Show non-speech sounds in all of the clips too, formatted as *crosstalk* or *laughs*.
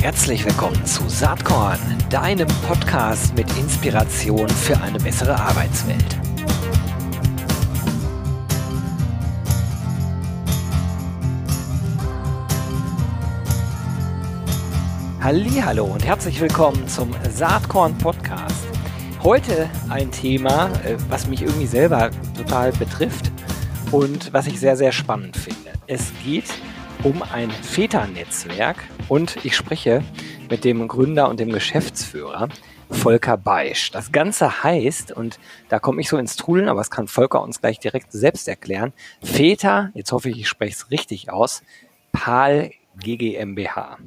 Herzlich willkommen zu Saatkorn, deinem Podcast mit Inspiration für eine bessere Arbeitswelt. Hallo und herzlich willkommen zum Saatkorn Podcast. Heute ein Thema, äh, was mich irgendwie selber total betrifft und was ich sehr, sehr spannend finde. Es geht um ein Väternetzwerk und ich spreche mit dem Gründer und dem Geschäftsführer Volker Beisch. Das Ganze heißt, und da komme ich so ins Trudeln, aber das kann Volker uns gleich direkt selbst erklären, Väter, jetzt hoffe ich, ich spreche es richtig aus, PAL GGMBH.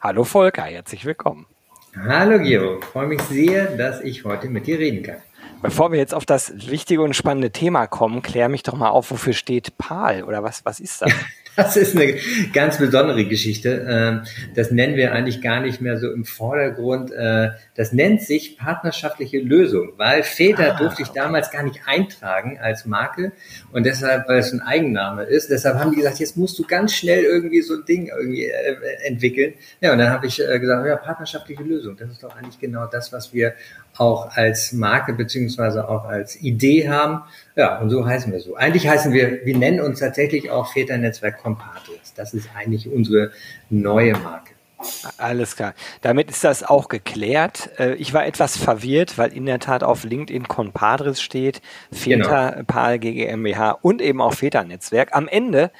Hallo Volker, herzlich willkommen. Hallo Gero, freue mich sehr, dass ich heute mit dir reden kann. Bevor wir jetzt auf das wichtige und spannende Thema kommen, klär mich doch mal auf, wofür steht PAL oder was, was ist das? *laughs* Das ist eine ganz besondere Geschichte. Ähm, das nennen wir eigentlich gar nicht mehr so im Vordergrund. Äh, das nennt sich partnerschaftliche Lösung, weil Väter ah, durfte ich okay. damals gar nicht eintragen als Marke und deshalb, weil es ein Eigenname ist, deshalb haben die gesagt, jetzt musst du ganz schnell irgendwie so ein Ding irgendwie äh, entwickeln. Ja, und dann habe ich äh, gesagt, ja, partnerschaftliche Lösung, das ist doch eigentlich genau das, was wir auch als Marke beziehungsweise auch als Idee haben. Ja, und so heißen wir so. Eigentlich heißen wir, wir nennen uns tatsächlich auch Väternetzwerk Compadres. Das ist eigentlich unsere neue Marke. Alles klar. Damit ist das auch geklärt. Äh, ich war etwas verwirrt, weil in der Tat auf LinkedIn Compadres steht, Väter, genau. PAL, GGMBH und eben auch Väternetzwerk. Am Ende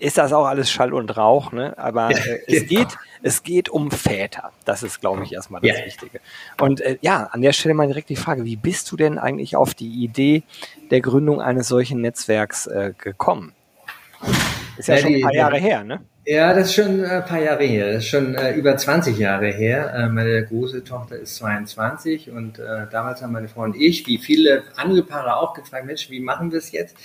ist das auch alles Schall und Rauch, ne? Aber äh, es geht, es geht um Väter. Das ist, glaube ich, erstmal das ja. Wichtige. Und äh, ja, an der Stelle mal direkt die Frage: Wie bist du denn eigentlich auf die Idee der Gründung eines solchen Netzwerks äh, gekommen? Ist ja, ja schon ein paar Jahre her, ne? Ja, das ist schon ein paar Jahre her. Das ist schon äh, über 20 Jahre her. Äh, meine große Tochter ist 22 und äh, damals haben meine Frau und ich, wie viele andere Paare auch gefragt, Mensch, wie machen wir es jetzt?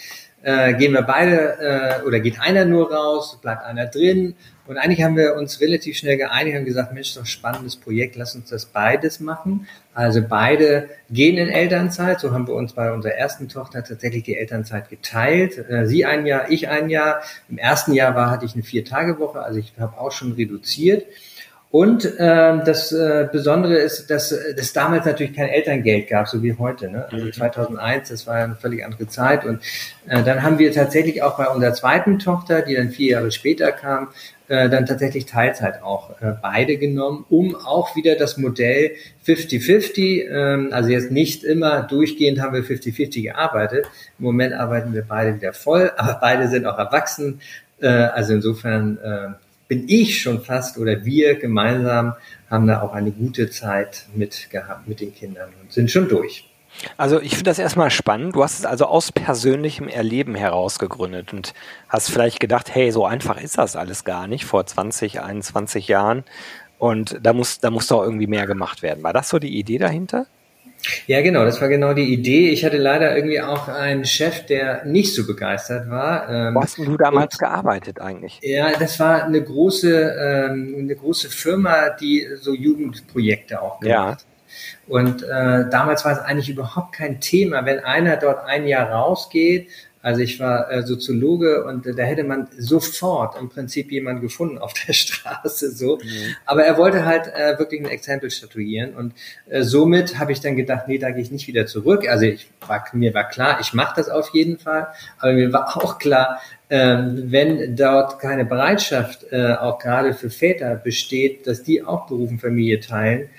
Äh, gehen wir beide äh, oder geht einer nur raus, bleibt einer drin. Und eigentlich haben wir uns relativ schnell geeinigt und gesagt, Mensch, doch spannendes Projekt, lass uns das beides machen. Also beide gehen in Elternzeit. So haben wir uns bei unserer ersten Tochter tatsächlich die Elternzeit geteilt. Äh, sie ein Jahr, ich ein Jahr. Im ersten Jahr war, hatte ich eine Vier-Tage-Woche, also ich habe auch schon reduziert. Und äh, das äh, Besondere ist, dass es damals natürlich kein Elterngeld gab, so wie heute. Ne? Also 2001, mhm. das war eine völlig andere Zeit. Und äh, dann haben wir tatsächlich auch bei unserer zweiten Tochter, die dann vier Jahre später kam, äh, dann tatsächlich Teilzeit auch äh, beide genommen, um auch wieder das Modell 50-50, ähm, also jetzt nicht immer durchgehend haben wir 50-50 gearbeitet. Im Moment arbeiten wir beide wieder voll, aber beide sind auch erwachsen. Äh, also insofern äh, bin ich schon fast oder wir gemeinsam haben da auch eine gute Zeit mit gehabt mit den Kindern und sind schon durch. Also ich finde das erstmal spannend. Du hast es also aus persönlichem Erleben heraus gegründet und hast vielleicht gedacht, hey, so einfach ist das alles gar nicht vor 20, 21 Jahren. Und da muss, da muss doch irgendwie mehr gemacht werden. War das so die Idee dahinter? Ja, genau, das war genau die Idee. Ich hatte leider irgendwie auch einen Chef, der nicht so begeistert war. Ähm, Wo hast du damals und, gearbeitet eigentlich? Ja, das war eine große, ähm, eine große Firma, die so Jugendprojekte auch gemacht hat. Und äh, damals war es eigentlich überhaupt kein Thema, wenn einer dort ein Jahr rausgeht also ich war äh, Soziologe und äh, da hätte man sofort im Prinzip jemanden gefunden auf *laughs* der Straße so. Mhm. Aber er wollte halt äh, wirklich ein Exempel statuieren und äh, somit habe ich dann gedacht, nee, da gehe ich nicht wieder zurück. Also ich war, mir war klar, ich mache das auf jeden Fall, aber mir war *laughs* auch klar, ähm, wenn dort keine Bereitschaft äh, auch gerade für Väter besteht, dass die auch Beruf und Familie teilen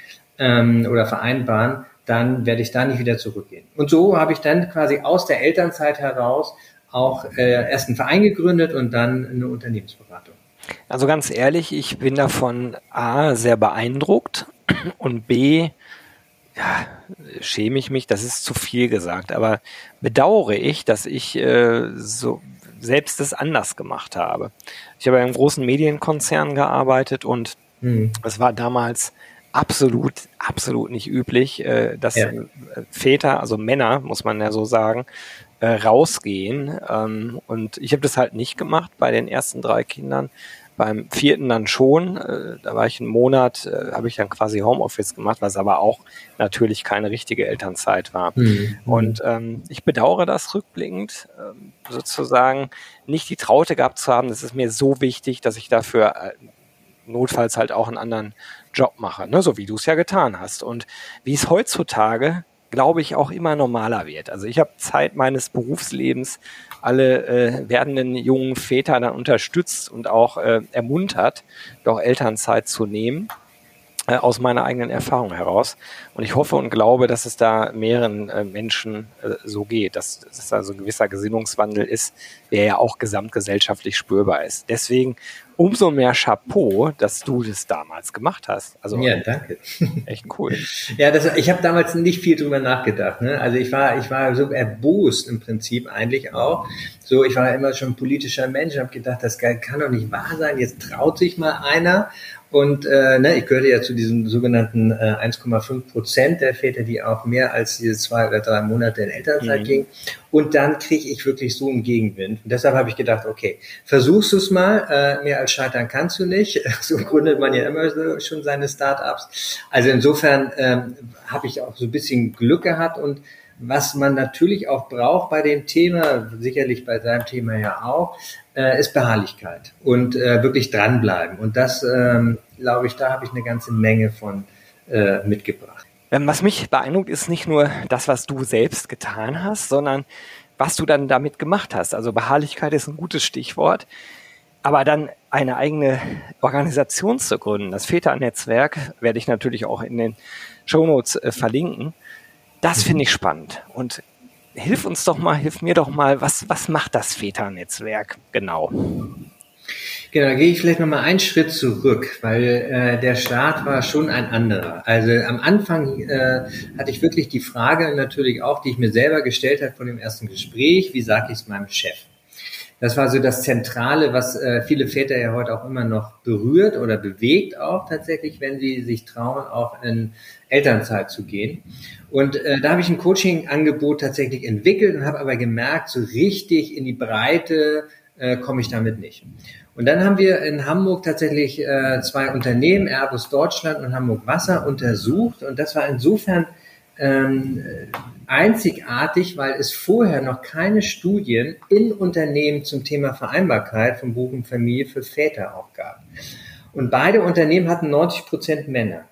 ähm, oder vereinbaren, dann werde ich da nicht wieder zurückgehen. Und so habe ich dann quasi aus der Elternzeit heraus auch äh, erst einen Verein gegründet und dann eine Unternehmensberatung. Also ganz ehrlich, ich bin davon A sehr beeindruckt und B ja, schäme ich mich, das ist zu viel gesagt, aber bedauere ich, dass ich äh, so selbst das anders gemacht habe. Ich habe in einem großen Medienkonzern gearbeitet und mhm. es war damals absolut, absolut nicht üblich, äh, dass ja. Väter, also Männer, muss man ja so sagen, äh, rausgehen. Ähm, und ich habe das halt nicht gemacht bei den ersten drei Kindern. beim vierten dann schon. Äh, da war ich einen Monat, äh, habe ich dann quasi Homeoffice gemacht, was aber auch natürlich keine richtige Elternzeit war. Mhm. Und ähm, ich bedauere das rückblickend, ähm, sozusagen nicht die Traute gehabt zu haben. Das ist mir so wichtig, dass ich dafür äh, notfalls halt auch einen anderen Job mache, ne? so wie du es ja getan hast. Und wie es heutzutage glaube ich, auch immer normaler wird. Also ich habe Zeit meines Berufslebens alle äh, werdenden jungen Väter dann unterstützt und auch äh, ermuntert, doch Elternzeit zu nehmen äh, aus meiner eigenen Erfahrung heraus. Und ich hoffe und glaube, dass es da mehreren äh, Menschen äh, so geht, dass, es da so ein gewisser Gesinnungswandel ist, der ja auch gesamtgesellschaftlich spürbar ist. Deswegen umso mehr Chapeau, dass du das damals gemacht hast. Also ja, danke. *laughs* Echt cool. ja, das, ich habe damals nicht viel drüber nachgedacht. Ne? Also ich war, ich war so erbost im Prinzip eigentlich auch. So, ich war immer schon politischer Mensch, habe gedacht, das kann doch nicht wahr sein. Jetzt traut sich mal einer und äh, ne, ich gehörte ja zu diesen sogenannten äh, 1,5 Prozent der Väter, die auch mehr als diese zwei oder drei Monate in Elternzeit mhm. gingen. Und dann kriege ich wirklich so einen Gegenwind. Und deshalb habe ich gedacht, okay, versuchst du es mal. Äh, mehr als scheitern kannst du nicht. *laughs* So gründet man ja immer so schon seine Start-ups. Also insofern ähm, habe ich auch so ein bisschen Glück gehabt und was man natürlich auch braucht bei dem Thema, sicherlich bei seinem Thema ja auch, äh, ist Beharrlichkeit und äh, wirklich dranbleiben. Und das, ähm, glaube ich, da habe ich eine ganze Menge von äh, mitgebracht. Ähm, was mich beeindruckt, ist nicht nur das, was du selbst getan hast, sondern was du dann damit gemacht hast. Also Beharrlichkeit ist ein gutes Stichwort. Aber dann eine eigene Organisation zu gründen, das Väternetzwerk, werde ich natürlich auch in den Shownotes äh, verlinken. Das finde ich spannend. Und hilf uns doch mal, hilf mir doch mal, was, was macht das Väternetzwerk genau? Genau, da gehe ich vielleicht nochmal einen Schritt zurück, weil äh, der Start war schon ein anderer. Also am Anfang äh, hatte ich wirklich die Frage natürlich auch, die ich mir selber gestellt habe von dem ersten Gespräch, wie sage ich es meinem Chef? Das war so das Zentrale, was äh, viele Väter ja heute auch immer noch berührt oder bewegt auch tatsächlich, wenn sie sich trauen, auch in Elternzeit zu gehen. Und äh, da habe ich ein Coaching-Angebot tatsächlich entwickelt und habe aber gemerkt, so richtig in die Breite äh, komme ich damit nicht. Und dann haben wir in Hamburg tatsächlich äh, zwei Unternehmen, Airbus Deutschland und Hamburg Wasser, untersucht. Und das war insofern ähm, einzigartig, weil es vorher noch keine Studien in Unternehmen zum Thema Vereinbarkeit von Beruf und Familie für Väter auch gab. Und beide Unternehmen hatten 90 Prozent Männer.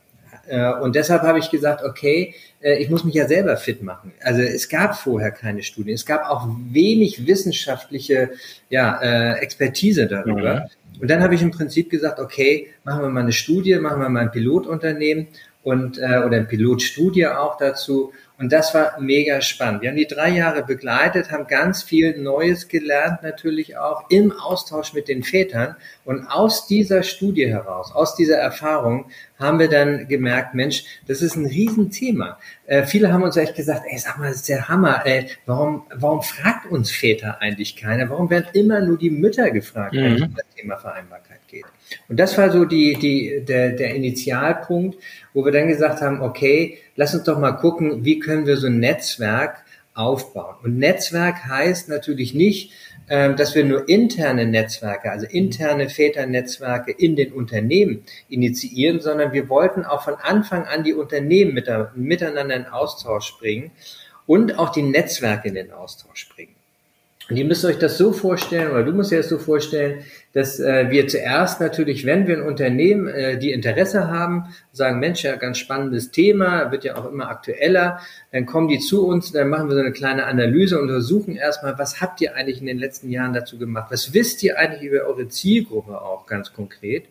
Äh, und deshalb habe ich gesagt, okay, äh, ich muss mich ja selber fit machen. Also es gab vorher keine Studien. Es gab auch wenig wissenschaftliche ja, äh, Expertise darüber. Mhm. Und dann habe ich im Prinzip gesagt, okay, machen wir mal eine Studie, machen wir mal ein Pilotunternehmen und oder eine Pilotstudie auch dazu und das war mega spannend. Wir haben die drei Jahre begleitet, haben ganz viel Neues gelernt, natürlich auch im Austausch mit den Vätern. Und aus dieser Studie heraus, aus dieser Erfahrung, haben wir dann gemerkt, Mensch, das ist ein Riesenthema. Äh, viele haben uns echt gesagt, ey, sag mal, das ist der Hammer. Ey, warum, warum fragt uns Väter eigentlich keiner? Warum werden immer nur die Mütter gefragt, mhm. wenn es um das Thema Vereinbarkeit geht? Und das war so die, die, der, der Initialpunkt, wo wir dann gesagt haben, okay, lass uns doch mal gucken, wie können wir so ein Netzwerk aufbauen. Und Netzwerk heißt natürlich nicht, dass wir nur interne Netzwerke, also interne Väternetzwerke in den Unternehmen initiieren, sondern wir wollten auch von Anfang an die Unternehmen miteinander in Austausch bringen und auch die Netzwerke in den Austausch bringen. Und ihr müsst euch das so vorstellen, oder du musst dir das so vorstellen, dass äh, wir zuerst natürlich, wenn wir ein Unternehmen, äh, die Interesse haben, sagen, Mensch, ja, ganz spannendes Thema, wird ja auch immer aktueller, dann kommen die zu uns, dann machen wir so eine kleine Analyse und untersuchen erstmal, was habt ihr eigentlich in den letzten Jahren dazu gemacht? Was wisst ihr eigentlich über eure Zielgruppe auch ganz konkret?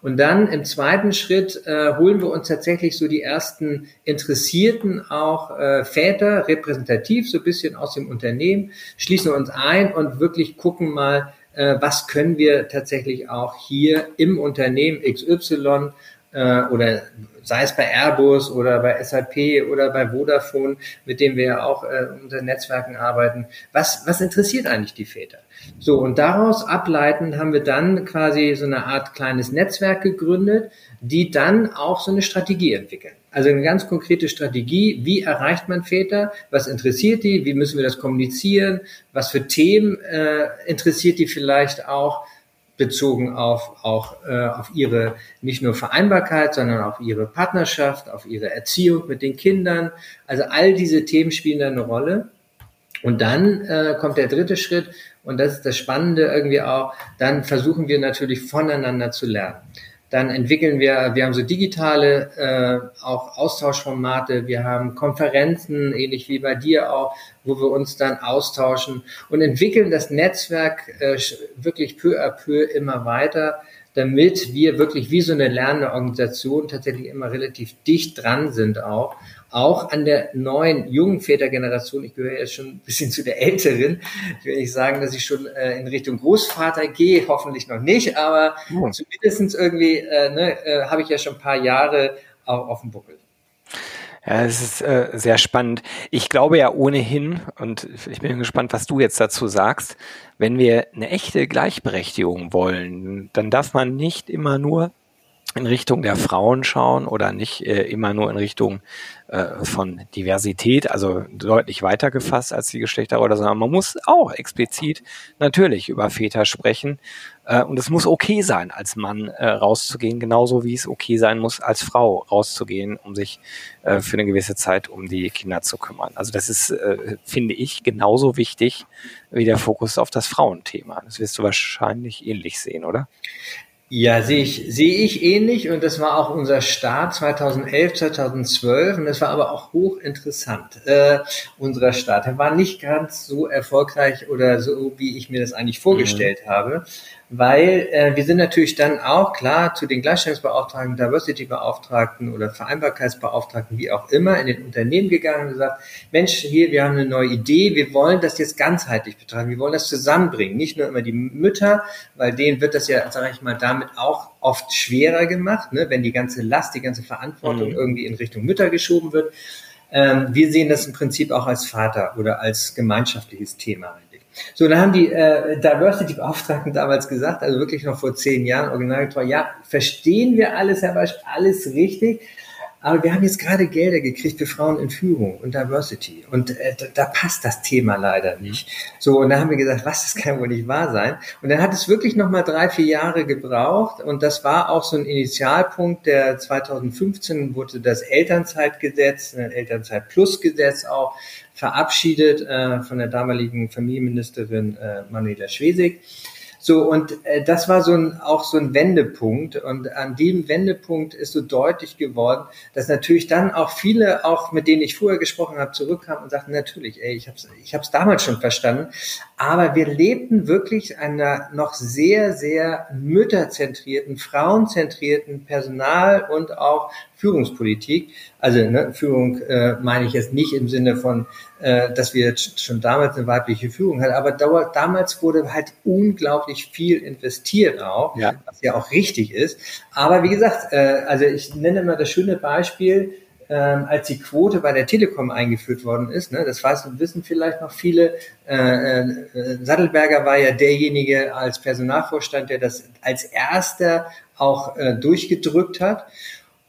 Und dann im zweiten Schritt äh, holen wir uns tatsächlich so die ersten Interessierten auch äh, Väter repräsentativ, so ein bisschen aus dem Unternehmen, schließen uns ein und wirklich gucken mal, äh, was können wir tatsächlich auch hier im Unternehmen XY äh, oder sei es bei Airbus oder bei SAP oder bei Vodafone, mit dem wir ja auch äh, unter Netzwerken arbeiten. Was, was interessiert eigentlich die Väter? So, und daraus ableitend haben wir dann quasi so eine Art kleines Netzwerk gegründet, die dann auch so eine Strategie entwickeln. Also eine ganz konkrete Strategie, wie erreicht man Väter, was interessiert die, wie müssen wir das kommunizieren, was für Themen äh, interessiert die vielleicht auch bezogen auf auch äh, auf ihre nicht nur Vereinbarkeit, sondern auf ihre Partnerschaft, auf ihre Erziehung mit den Kindern. Also all diese Themen spielen da eine Rolle. Und dann äh, kommt der dritte Schritt und das ist das Spannende irgendwie auch. Dann versuchen wir natürlich voneinander zu lernen. Dann entwickeln wir, wir haben so digitale äh, auch Austauschformate, wir haben Konferenzen, ähnlich wie bei dir auch, wo wir uns dann austauschen und entwickeln das Netzwerk äh, wirklich peu à peu immer weiter, damit wir wirklich wie so eine lernende Organisation tatsächlich immer relativ dicht dran sind auch auch an der neuen jungen Vätergeneration, ich gehöre jetzt schon ein bisschen zu der älteren, ich will nicht sagen, dass ich schon äh, in Richtung Großvater gehe, hoffentlich noch nicht, aber ja. zumindest irgendwie äh, ne, äh, habe ich ja schon ein paar Jahre auch auf dem Buckel. Ja, es ist äh, sehr spannend. Ich glaube ja ohnehin, und ich bin gespannt, was du jetzt dazu sagst, wenn wir eine echte Gleichberechtigung wollen, dann darf man nicht immer nur in Richtung der Frauen schauen oder nicht äh, immer nur in Richtung äh, von Diversität, also deutlich weiter gefasst als die Geschlechterrolle, sondern man muss auch explizit natürlich über Väter sprechen. Äh, und es muss okay sein, als Mann äh, rauszugehen, genauso wie es okay sein muss, als Frau rauszugehen, um sich äh, für eine gewisse Zeit um die Kinder zu kümmern. Also das ist, äh, finde ich, genauso wichtig wie der Fokus auf das Frauenthema. Das wirst du wahrscheinlich ähnlich sehen, oder? Ja, sehe ich, sehe ich ähnlich und das war auch unser Start 2011, 2012 und das war aber auch hochinteressant, äh, unserer Start. Er war nicht ganz so erfolgreich oder so, wie ich mir das eigentlich vorgestellt mhm. habe weil äh, wir sind natürlich dann auch klar zu den Gleichstellungsbeauftragten, Diversity-Beauftragten oder Vereinbarkeitsbeauftragten, wie auch immer, in den Unternehmen gegangen und gesagt, Mensch, hier, wir haben eine neue Idee, wir wollen das jetzt ganzheitlich betrachten, wir wollen das zusammenbringen, nicht nur immer die Mütter, weil denen wird das ja, sage ich mal, damit auch oft schwerer gemacht, ne, wenn die ganze Last, die ganze Verantwortung mhm. irgendwie in Richtung Mütter geschoben wird. Ähm, wir sehen das im Prinzip auch als Vater oder als gemeinschaftliches Thema so, dann haben die äh, Diversity-Beauftragten damals gesagt, also wirklich noch vor zehn Jahren, originalgetreu, ja, verstehen wir alles, Herr Beispiel, alles richtig, aber wir haben jetzt gerade Gelder gekriegt für Frauen in Führung und Diversity. Und äh, da, passt das Thema leider nicht. So, und da haben wir gesagt, was, das kann wohl nicht wahr sein. Und dann hat es wirklich nochmal drei, vier Jahre gebraucht. Und das war auch so ein Initialpunkt, der 2015 wurde das Elternzeitgesetz, ein Elternzeit-Plus-Gesetz auch verabschiedet äh, von der damaligen Familienministerin äh, Manuela Schwesig. So, und äh, das war so ein, auch so ein Wendepunkt. Und an dem Wendepunkt ist so deutlich geworden, dass natürlich dann auch viele, auch mit denen ich vorher gesprochen habe, zurückkamen und sagten, natürlich, ey, ich habe es ich hab's damals schon verstanden. Aber wir lebten wirklich einer noch sehr, sehr mütterzentrierten, frauenzentrierten Personal- und auch Führungspolitik. Also ne, Führung äh, meine ich jetzt nicht im Sinne von, äh, dass wir jetzt schon damals eine weibliche Führung hatten, aber dauert, damals wurde halt unglaublich viel investiert auch, ja. was ja auch richtig ist. Aber wie gesagt, äh, also ich nenne immer das schöne Beispiel, ähm, als die Quote bei der Telekom eingeführt worden ist, ne, das weiß und wissen vielleicht noch viele, äh, äh, Sattelberger war ja derjenige als Personalvorstand, der das als erster auch äh, durchgedrückt hat.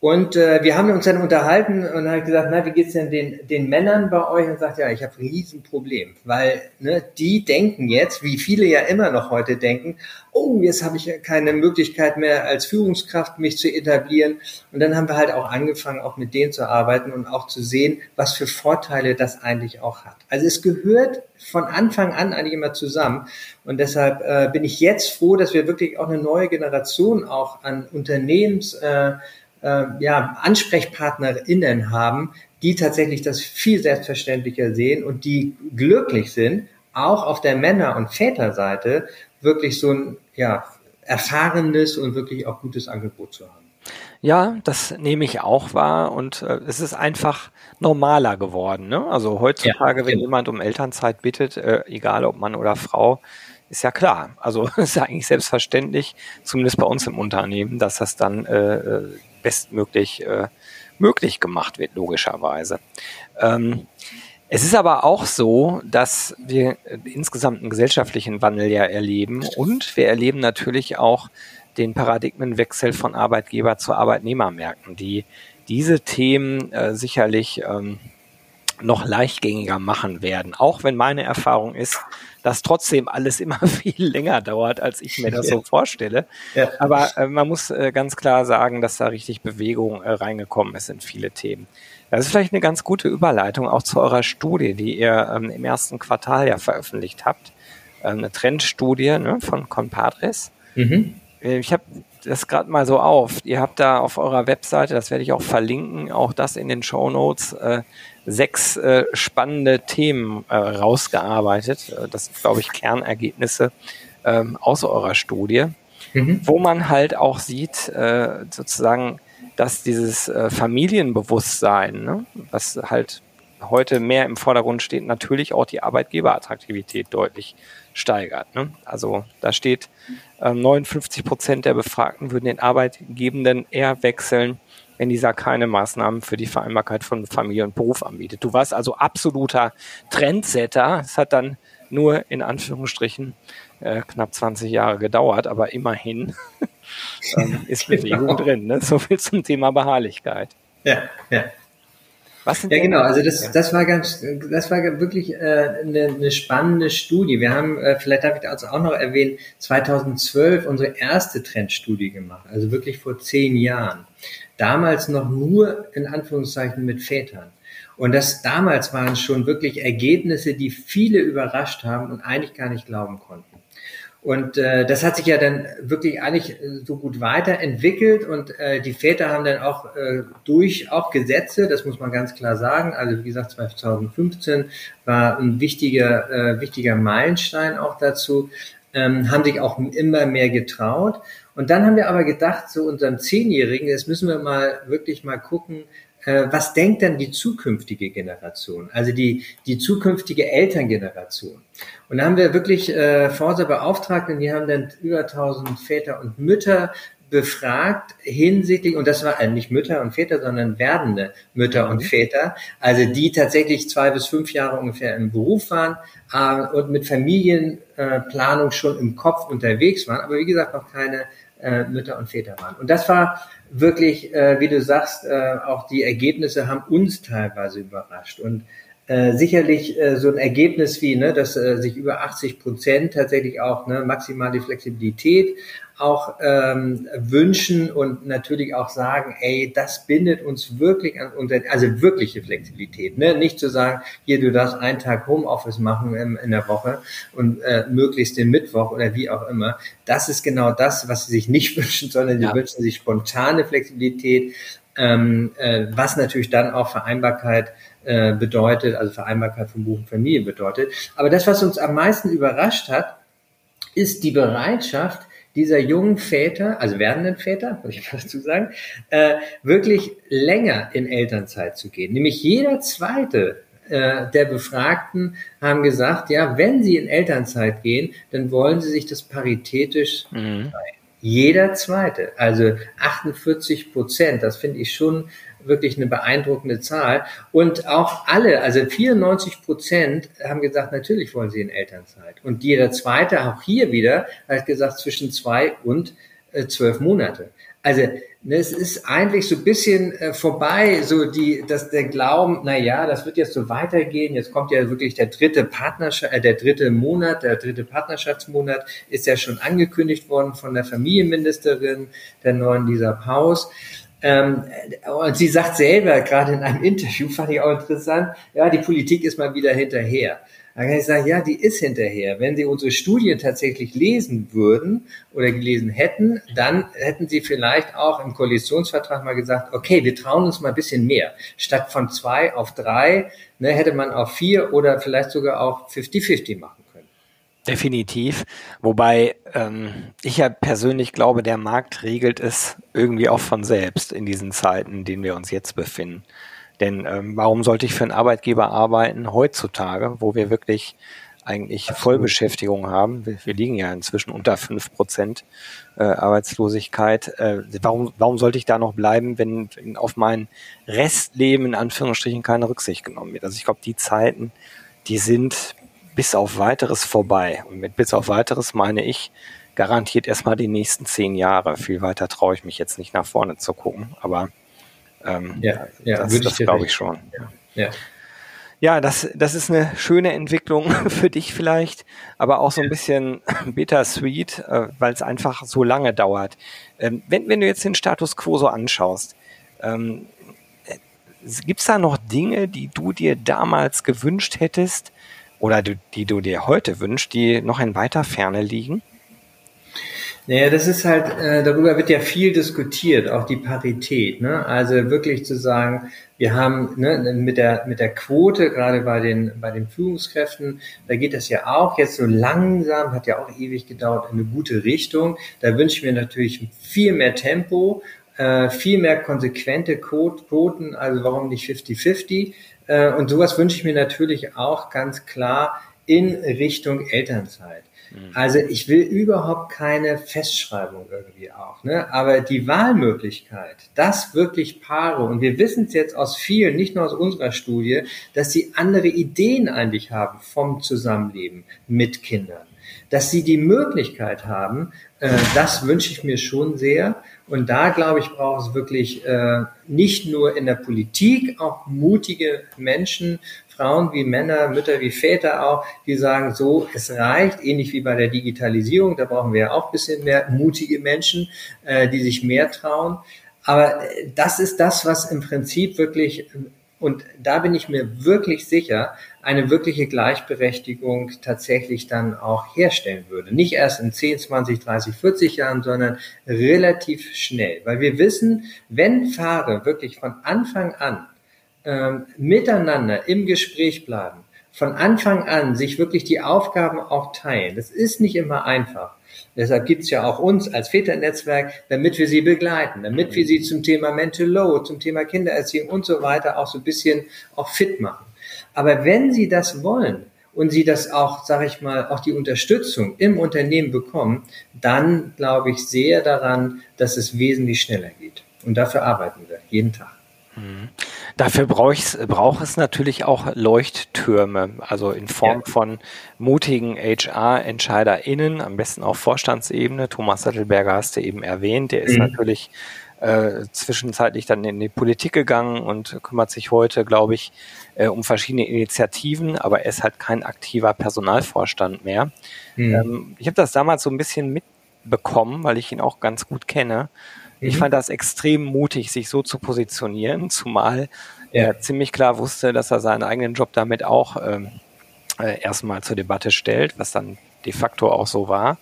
Und äh, wir haben uns dann unterhalten und hat gesagt, na, wie geht's denn den, den Männern bei euch? Und sagt, ja, ich habe ein Riesenproblem, weil ne, die denken jetzt, wie viele ja immer noch heute denken, oh, jetzt habe ich ja keine Möglichkeit mehr als Führungskraft mich zu etablieren. Und dann haben wir halt auch angefangen, auch mit denen zu arbeiten und auch zu sehen, was für Vorteile das eigentlich auch hat. Also es gehört von Anfang an eigentlich immer zusammen. Und deshalb äh, bin ich jetzt froh, dass wir wirklich auch eine neue Generation auch an Unternehmens äh, äh, ja, AnsprechpartnerInnen haben, die tatsächlich das viel selbstverständlicher sehen und die glücklich sind, auch auf der Männer- und Väterseite wirklich so ein ja, erfahrenes und wirklich auch gutes Angebot zu haben. Ja, das nehme ich auch wahr und äh, es ist einfach normaler geworden. Ne? Also heutzutage, ja, wenn genau. jemand um Elternzeit bittet, äh, egal ob Mann oder Frau, ist ja klar. Also *laughs* ist ja eigentlich selbstverständlich, zumindest bei uns im Unternehmen, dass das dann äh, äh bestmöglich äh, möglich gemacht wird, logischerweise. Ähm, es ist aber auch so, dass wir insgesamt einen gesellschaftlichen Wandel ja erleben und wir erleben natürlich auch den Paradigmenwechsel von Arbeitgeber zu Arbeitnehmermärkten, die diese Themen äh, sicherlich ähm, noch leichtgängiger machen werden. Auch wenn meine Erfahrung ist, dass trotzdem alles *laughs* immer viel länger dauert, als ich mir das so vorstelle. Ja. Aber äh, man muss äh, ganz klar sagen, dass da richtig Bewegung äh, reingekommen ist in viele Themen. Das ist vielleicht eine ganz gute Überleitung auch zu eurer Studie, die ihr ähm, im ersten Quartal ja veröffentlicht habt. Ähm, eine Trendstudie ne, von Compadres. Mhm. Äh, ich habe das gerade mal so auf. Ihr habt da auf eurer Webseite, das werde ich auch verlinken, auch das in den Show Notes, äh, sechs äh, spannende Themen äh, rausgearbeitet. Äh, das sind, glaube ich, Kernergebnisse ähm, aus eurer Studie, mhm. wo man halt auch sieht, äh, sozusagen, dass dieses äh, Familienbewusstsein, ne, was halt heute mehr im Vordergrund steht, natürlich auch die Arbeitgeberattraktivität deutlich steigert. Ne? Also da steht, äh, 59 Prozent der Befragten würden den Arbeitgebenden eher wechseln, wenn dieser keine Maßnahmen für die Vereinbarkeit von Familie und Beruf anbietet. Du warst also absoluter Trendsetter. Es hat dann nur in Anführungsstrichen äh, knapp 20 Jahre gedauert, aber immerhin *laughs* ähm, ist Bewegung genau. drin. Ne? So viel zum Thema Beharrlichkeit. Ja, ja. Was sind ja, genau. Also das, ja. das war ganz, das war wirklich äh, eine, eine spannende Studie. Wir haben, äh, vielleicht darf ich das auch noch erwähnen, 2012 unsere erste Trendstudie gemacht. Also wirklich vor zehn Jahren. Damals noch nur in Anführungszeichen mit Vätern. Und das damals waren schon wirklich Ergebnisse, die viele überrascht haben und eigentlich gar nicht glauben konnten. Und äh, das hat sich ja dann wirklich eigentlich äh, so gut weiterentwickelt und äh, die Väter haben dann auch äh, durch auch Gesetze, das muss man ganz klar sagen. Also wie gesagt, 2015 war ein wichtiger äh, wichtiger Meilenstein auch dazu, ähm, haben sich auch immer mehr getraut. Und dann haben wir aber gedacht, so unserem Zehnjährigen, jetzt müssen wir mal wirklich mal gucken, äh, was denkt denn die zukünftige Generation, also die, die zukünftige Elterngeneration? Und da haben wir wirklich äh, Forsa beauftragt und die haben dann über 1000 Väter und Mütter befragt hinsichtlich, und das waren nicht Mütter und Väter, sondern werdende Mütter und mhm. Väter, also die tatsächlich zwei bis fünf Jahre ungefähr im Beruf waren äh, und mit Familienplanung schon im Kopf unterwegs waren, aber wie gesagt noch keine äh, Mütter und Väter waren. Und das war wirklich, äh, wie du sagst, äh, auch die Ergebnisse haben uns teilweise überrascht. Und äh, sicherlich äh, so ein Ergebnis wie, ne, dass äh, sich über 80 Prozent tatsächlich auch ne, maximale Flexibilität auch ähm, wünschen und natürlich auch sagen, ey, das bindet uns wirklich an unser, also wirkliche Flexibilität, ne? Nicht zu sagen, hier du darfst einen Tag Homeoffice machen in, in der Woche und äh, möglichst den Mittwoch oder wie auch immer. Das ist genau das, was sie sich nicht *laughs* wünschen, sondern ja. sie wünschen sich spontane Flexibilität, ähm, äh, was natürlich dann auch Vereinbarkeit äh, bedeutet, also Vereinbarkeit von Buch und Familie bedeutet. Aber das, was uns am meisten überrascht hat, ist die Bereitschaft, dieser jungen Väter, also werdenden Väter, *laughs* muss ich mal dazu sagen, äh, wirklich länger in Elternzeit zu gehen. Nämlich jeder zweite äh, der Befragten haben gesagt, ja, wenn sie in Elternzeit gehen, dann wollen sie sich das paritätisch mhm. Jeder zweite, also 48 Prozent, das finde ich schon wirklich eine beeindruckende Zahl. Und auch alle, also 94 Prozent haben gesagt, natürlich wollen sie in Elternzeit. Und jeder zweite, auch hier wieder, hat gesagt, zwischen zwei und äh, zwölf Monate. Also ne, es ist eigentlich so ein bisschen äh, vorbei, so die, dass der Glauben, na ja, das wird jetzt so weitergehen. Jetzt kommt ja wirklich der dritte Partnerschaft, äh, der dritte Monat, der dritte Partnerschaftsmonat ist ja schon angekündigt worden von der Familienministerin der neuen Lisa Paus. Ähm, und sie sagt selber, gerade in einem Interview, *laughs* fand ich auch interessant, ja, die Politik ist mal wieder hinterher. Da kann ich sagen, ja, die ist hinterher. Wenn Sie unsere Studien tatsächlich lesen würden oder gelesen hätten, dann hätten Sie vielleicht auch im Koalitionsvertrag mal gesagt, okay, wir trauen uns mal ein bisschen mehr. Statt von zwei auf drei, ne, hätte man auf vier oder vielleicht sogar auch 50-50 machen. Definitiv. Wobei ähm, ich ja persönlich glaube, der Markt regelt es irgendwie auch von selbst in diesen Zeiten, in denen wir uns jetzt befinden. Denn ähm, warum sollte ich für einen Arbeitgeber arbeiten heutzutage, wo wir wirklich eigentlich Vollbeschäftigung haben? Wir, wir liegen ja inzwischen unter fünf Prozent äh, Arbeitslosigkeit. Äh, warum, warum sollte ich da noch bleiben, wenn, wenn auf mein Restleben in Anführungsstrichen keine Rücksicht genommen wird? Also ich glaube, die Zeiten, die sind bis auf weiteres vorbei. Und mit bis auf weiteres meine ich garantiert erstmal die nächsten zehn Jahre. Viel weiter traue ich mich jetzt nicht nach vorne zu gucken, aber ähm, ja, ja, das, das glaube ich schon. Ja. ja. Ja, das, das ist eine schöne Entwicklung *laughs* für dich vielleicht, aber auch so ein bisschen bittersweet, äh, weil es einfach so lange dauert. Ähm, wenn, wenn du jetzt den Status quo so anschaust, ähm, äh, gibt es da noch Dinge, die du dir damals gewünscht hättest oder die, die du dir heute wünschst, die noch in weiter Ferne liegen? Naja, das ist halt, äh, darüber wird ja viel diskutiert, auch die Parität. Ne? Also wirklich zu sagen, wir haben ne, mit der mit der Quote gerade bei den bei den Führungskräften, da geht das ja auch jetzt so langsam, hat ja auch ewig gedauert, in eine gute Richtung. Da wünsche ich mir natürlich viel mehr Tempo, äh, viel mehr konsequente Quoten, also warum nicht 50-50? Äh, und sowas wünsche ich mir natürlich auch ganz klar in Richtung Elternzeit. Mhm. Also ich will überhaupt keine Festschreibung irgendwie auch, ne? aber die Wahlmöglichkeit, dass wirklich Paare, und wir wissen es jetzt aus vielen, nicht nur aus unserer Studie, dass sie andere Ideen eigentlich haben vom Zusammenleben mit Kindern, dass sie die Möglichkeit haben, äh, das wünsche ich mir schon sehr. Und da, glaube ich, braucht es wirklich äh, nicht nur in der Politik auch mutige Menschen, Frauen wie Männer, Mütter wie Väter auch, die sagen, so, es reicht, ähnlich wie bei der Digitalisierung, da brauchen wir ja auch ein bisschen mehr mutige Menschen, äh, die sich mehr trauen. Aber äh, das ist das, was im Prinzip wirklich, und da bin ich mir wirklich sicher, eine wirkliche Gleichberechtigung tatsächlich dann auch herstellen würde. Nicht erst in 10, 20, 30, 40 Jahren, sondern relativ schnell. Weil wir wissen, wenn Paare wirklich von Anfang an ähm, miteinander im Gespräch bleiben, von Anfang an sich wirklich die Aufgaben auch teilen. Das ist nicht immer einfach. Deshalb gibt's ja auch uns als Väternetzwerk, damit wir sie begleiten, damit wir sie zum Thema Mental Load, zum Thema Kindererziehung und so weiter auch so ein bisschen auch fit machen. Aber wenn sie das wollen und sie das auch, sage ich mal, auch die Unterstützung im Unternehmen bekommen, dann glaube ich sehr daran, dass es wesentlich schneller geht. Und dafür arbeiten wir jeden Tag. Mhm. Dafür braucht braucht es natürlich auch Leuchttürme, also in Form ja. von mutigen HR-EntscheiderInnen, am besten auf Vorstandsebene. Thomas Sattelberger hast du eben erwähnt, der ist mhm. natürlich äh, zwischenzeitlich dann in die Politik gegangen und kümmert sich heute, glaube ich, äh, um verschiedene Initiativen, aber er ist halt kein aktiver Personalvorstand mehr. Mhm. Ähm, ich habe das damals so ein bisschen mitbekommen, weil ich ihn auch ganz gut kenne. Ich mhm. fand das extrem mutig, sich so zu positionieren, zumal ja. er ziemlich klar wusste, dass er seinen eigenen Job damit auch ähm, äh, erstmal zur Debatte stellt, was dann de facto auch so war.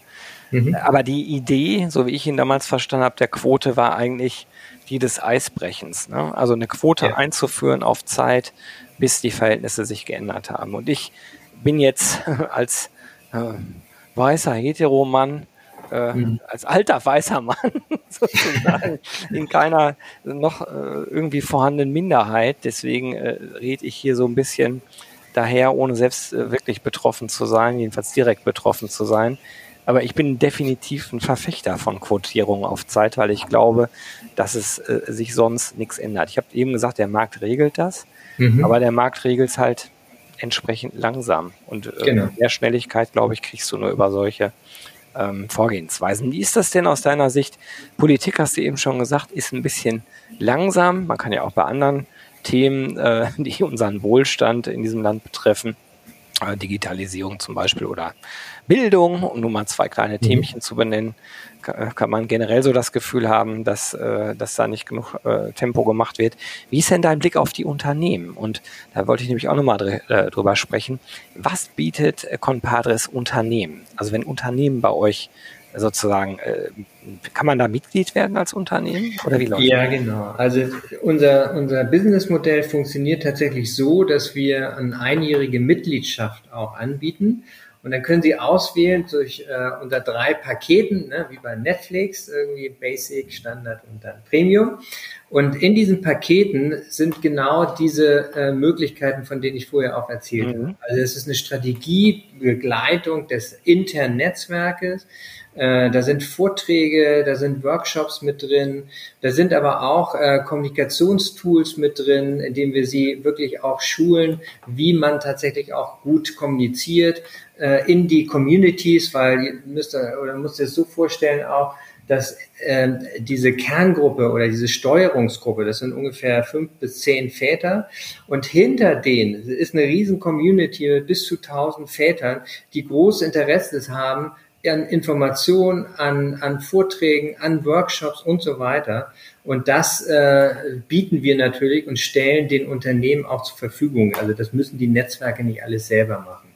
Mhm. Aber die Idee, so wie ich ihn damals verstanden habe, der Quote war eigentlich die des Eisbrechens. Ne? Also eine Quote ja. einzuführen auf Zeit, bis die Verhältnisse sich geändert haben. Und ich bin jetzt *laughs* als äh, weißer Heteromann äh, mhm. als alter weißer Mann *laughs* sozusagen in keiner noch äh, irgendwie vorhandenen Minderheit. Deswegen äh, rede ich hier so ein bisschen daher, ohne selbst äh, wirklich betroffen zu sein, jedenfalls direkt betroffen zu sein. Aber ich bin definitiv ein Verfechter von Quotierung auf Zeit, weil ich glaube, dass es äh, sich sonst nichts ändert. Ich habe eben gesagt, der Markt regelt das, mhm. aber der Markt regelt es halt entsprechend langsam. Und äh, genau. mehr Schnelligkeit, glaube ich, kriegst du nur über solche ähm, Vorgehensweisen. Wie ist das denn aus deiner Sicht? Politik, hast du eben schon gesagt, ist ein bisschen langsam. Man kann ja auch bei anderen Themen, äh, *laughs* die unseren Wohlstand in diesem Land betreffen, äh, Digitalisierung zum Beispiel oder Bildung, um nur mal zwei kleine mhm. Themchen zu benennen, kann man generell so das Gefühl haben, dass, äh, dass da nicht genug äh, Tempo gemacht wird. Wie ist denn dein Blick auf die Unternehmen? Und da wollte ich nämlich auch nochmal dr äh, drüber sprechen. Was bietet äh, Compadres Unternehmen? Also wenn Unternehmen bei euch sozusagen, äh, kann man da Mitglied werden als Unternehmen oder wie läuft Ja, das? genau. Also unser, unser Businessmodell funktioniert tatsächlich so, dass wir eine einjährige Mitgliedschaft auch anbieten. Und dann können Sie auswählen durch äh, unter drei Paketen, ne, wie bei Netflix, irgendwie Basic, Standard und dann Premium. Und in diesen Paketen sind genau diese äh, Möglichkeiten, von denen ich vorher auch erzählt mhm. habe. Also es ist eine Strategiebegleitung des internen Netzwerkes. Äh, da sind Vorträge, da sind Workshops mit drin, da sind aber auch äh, Kommunikationstools mit drin, indem wir sie wirklich auch schulen, wie man tatsächlich auch gut kommuniziert, äh, in die Communities, weil ihr müsst oder müsst ihr es so vorstellen auch, dass ähm, diese Kerngruppe oder diese Steuerungsgruppe, das sind ungefähr fünf bis zehn Väter und hinter denen ist eine riesen Community mit bis zu tausend Vätern, die großes Interesse haben an Informationen, an, an Vorträgen, an Workshops und so weiter. Und das äh, bieten wir natürlich und stellen den Unternehmen auch zur Verfügung. Also das müssen die Netzwerke nicht alles selber machen.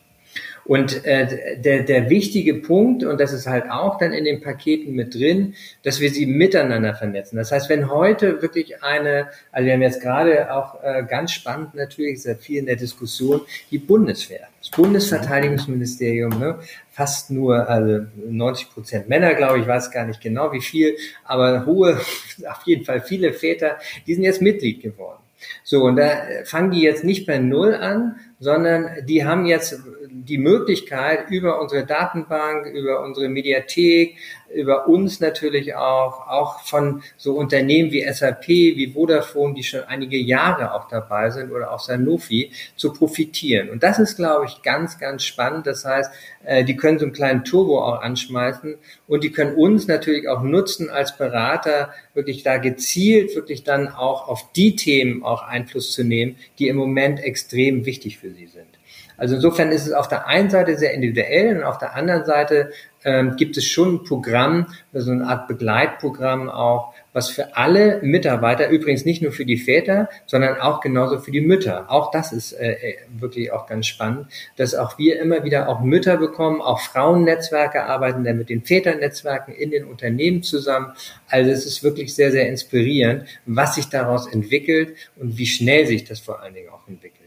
Und äh, der, der wichtige Punkt, und das ist halt auch dann in den Paketen mit drin, dass wir sie miteinander vernetzen. Das heißt, wenn heute wirklich eine, also wir haben jetzt gerade auch äh, ganz spannend natürlich, sehr viel in der Diskussion, die Bundeswehr, das Bundesverteidigungsministerium, ne, fast nur also 90 Prozent Männer, glaube ich, weiß gar nicht genau wie viel, aber hohe, *laughs* auf jeden Fall viele Väter, die sind jetzt Mitglied geworden. So, und da fangen die jetzt nicht bei Null an, sondern die haben jetzt die Möglichkeit, über unsere Datenbank, über unsere Mediathek, über uns natürlich auch, auch von so Unternehmen wie SAP, wie Vodafone, die schon einige Jahre auch dabei sind oder auch Sanofi, zu profitieren. Und das ist, glaube ich, ganz, ganz spannend. Das heißt, äh, die können so einen kleinen Turbo auch anschmeißen und die können uns natürlich auch nutzen als Berater, wirklich da gezielt, wirklich dann auch auf die Themen auch Einfluss zu nehmen, die im Moment extrem wichtig für sie sind. Also insofern ist es auf der einen Seite sehr individuell und auf der anderen Seite ähm, gibt es schon ein Programm, so eine Art Begleitprogramm auch, was für alle Mitarbeiter, übrigens nicht nur für die Väter, sondern auch genauso für die Mütter. Auch das ist äh, äh wirklich auch ganz spannend, dass auch wir immer wieder auch Mütter bekommen, auch Frauennetzwerke arbeiten dann mit den Väternetzwerken in den Unternehmen zusammen. Also es ist wirklich sehr, sehr inspirierend, was sich daraus entwickelt und wie schnell sich das vor allen Dingen auch entwickelt.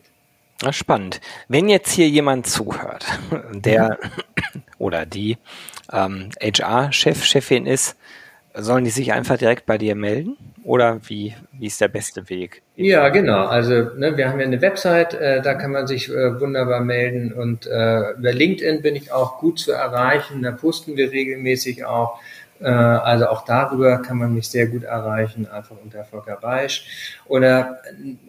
Spannend. Wenn jetzt hier jemand zuhört, der oder die ähm, HR-Chef, Chefin ist, sollen die sich einfach direkt bei dir melden? Oder wie, wie ist der beste Weg? Ja, genau. Also ne, wir haben ja eine Website, äh, da kann man sich äh, wunderbar melden. Und äh, über LinkedIn bin ich auch gut zu erreichen. Da posten wir regelmäßig auch. Äh, also auch darüber kann man mich sehr gut erreichen, einfach unter Volker Beisch oder,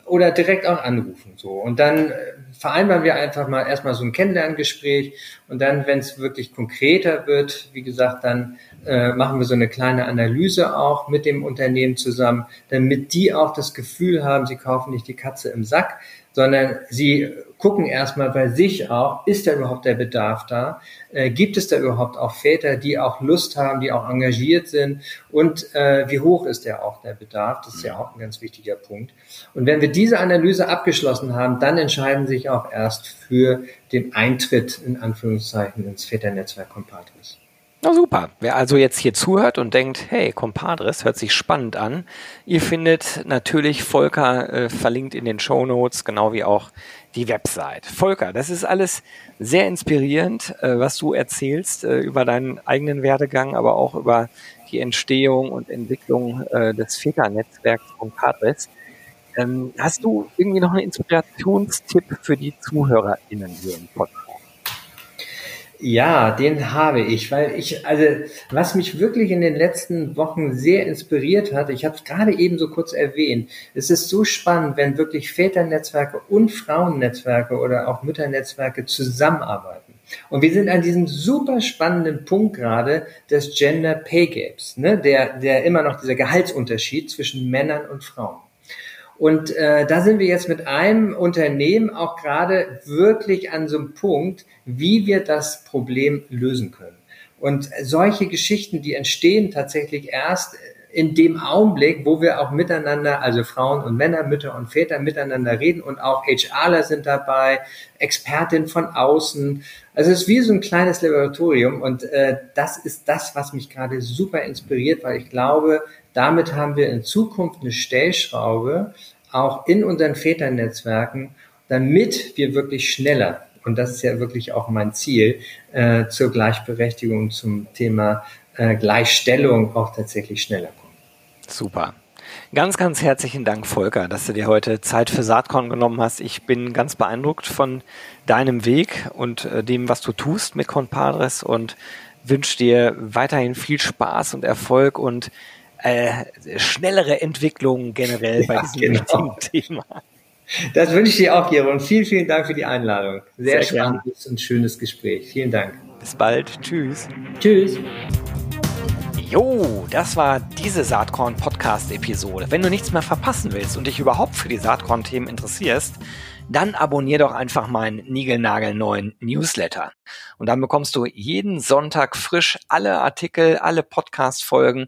oder direkt auch anrufen. So. Und dann äh, vereinbaren wir einfach mal erstmal so ein Kennenlerngespräch und dann, wenn es wirklich konkreter wird, wie gesagt, dann äh, machen wir so eine kleine Analyse auch mit dem Unternehmen zusammen, damit die auch das Gefühl haben, sie kaufen nicht die Katze im Sack, sondern sie gucken erstmal bei sich auch, ist da überhaupt der Bedarf da? Äh, gibt es da überhaupt auch Väter, die auch Lust haben, die auch engagiert sind? Und äh, wie hoch ist der auch der Bedarf? Das ist ja auch ein ganz wichtiger Punkt. Und wenn wir diese Analyse abgeschlossen haben, dann entscheiden sich auch erst für den Eintritt in Anführungszeichen ins Väternetzwerk Compadres. Na super. Wer also jetzt hier zuhört und denkt, hey, Compadres, hört sich spannend an. Ihr findet natürlich Volker äh, verlinkt in den Show Notes, genau wie auch die Website. Volker, das ist alles sehr inspirierend, äh, was du erzählst äh, über deinen eigenen Werdegang, aber auch über die Entstehung und Entwicklung äh, des Väternetzwerks Compadres. Ähm, hast du irgendwie noch einen Inspirationstipp für die ZuhörerInnen hier im Podcast? Ja, den habe ich, weil ich, also was mich wirklich in den letzten Wochen sehr inspiriert hat, ich habe es gerade eben so kurz erwähnt, es ist so spannend, wenn wirklich Väternetzwerke und Frauennetzwerke oder auch Mütternetzwerke zusammenarbeiten. Und wir sind an diesem super spannenden Punkt gerade des Gender Pay Gaps, ne? der, der immer noch dieser Gehaltsunterschied zwischen Männern und Frauen. Und äh, da sind wir jetzt mit einem Unternehmen auch gerade wirklich an so einem Punkt, wie wir das Problem lösen können. Und solche Geschichten, die entstehen tatsächlich erst in dem Augenblick, wo wir auch miteinander, also Frauen und Männer, Mütter und Väter miteinander reden und auch HRler sind dabei, Expertin von außen. Also es ist wie so ein kleines Laboratorium und äh, das ist das, was mich gerade super inspiriert, weil ich glaube, damit haben wir in Zukunft eine Stellschraube, auch in unseren Väternetzwerken, damit wir wirklich schneller, und das ist ja wirklich auch mein Ziel, äh, zur Gleichberechtigung, zum Thema äh, Gleichstellung auch tatsächlich schneller kommen. Super. Ganz, ganz herzlichen Dank, Volker, dass du dir heute Zeit für Saatkorn genommen hast. Ich bin ganz beeindruckt von deinem Weg und äh, dem, was du tust mit Compadres und wünsche dir weiterhin viel Spaß und Erfolg und äh, schnellere Entwicklungen generell bei ja, diesem genau. *laughs* Thema. Das wünsche ich dir auch, Jeroen. Vielen, vielen Dank für die Einladung. Sehr, Sehr spannendes und schönes Gespräch. Vielen Dank. Bis bald. Tschüss. Tschüss. Jo, das war diese Saatkorn-Podcast-Episode. Wenn du nichts mehr verpassen willst und dich überhaupt für die Saatkorn-Themen interessierst, dann abonnier doch einfach meinen niegelnagelneuen Newsletter. Und dann bekommst du jeden Sonntag frisch alle Artikel, alle Podcast-Folgen,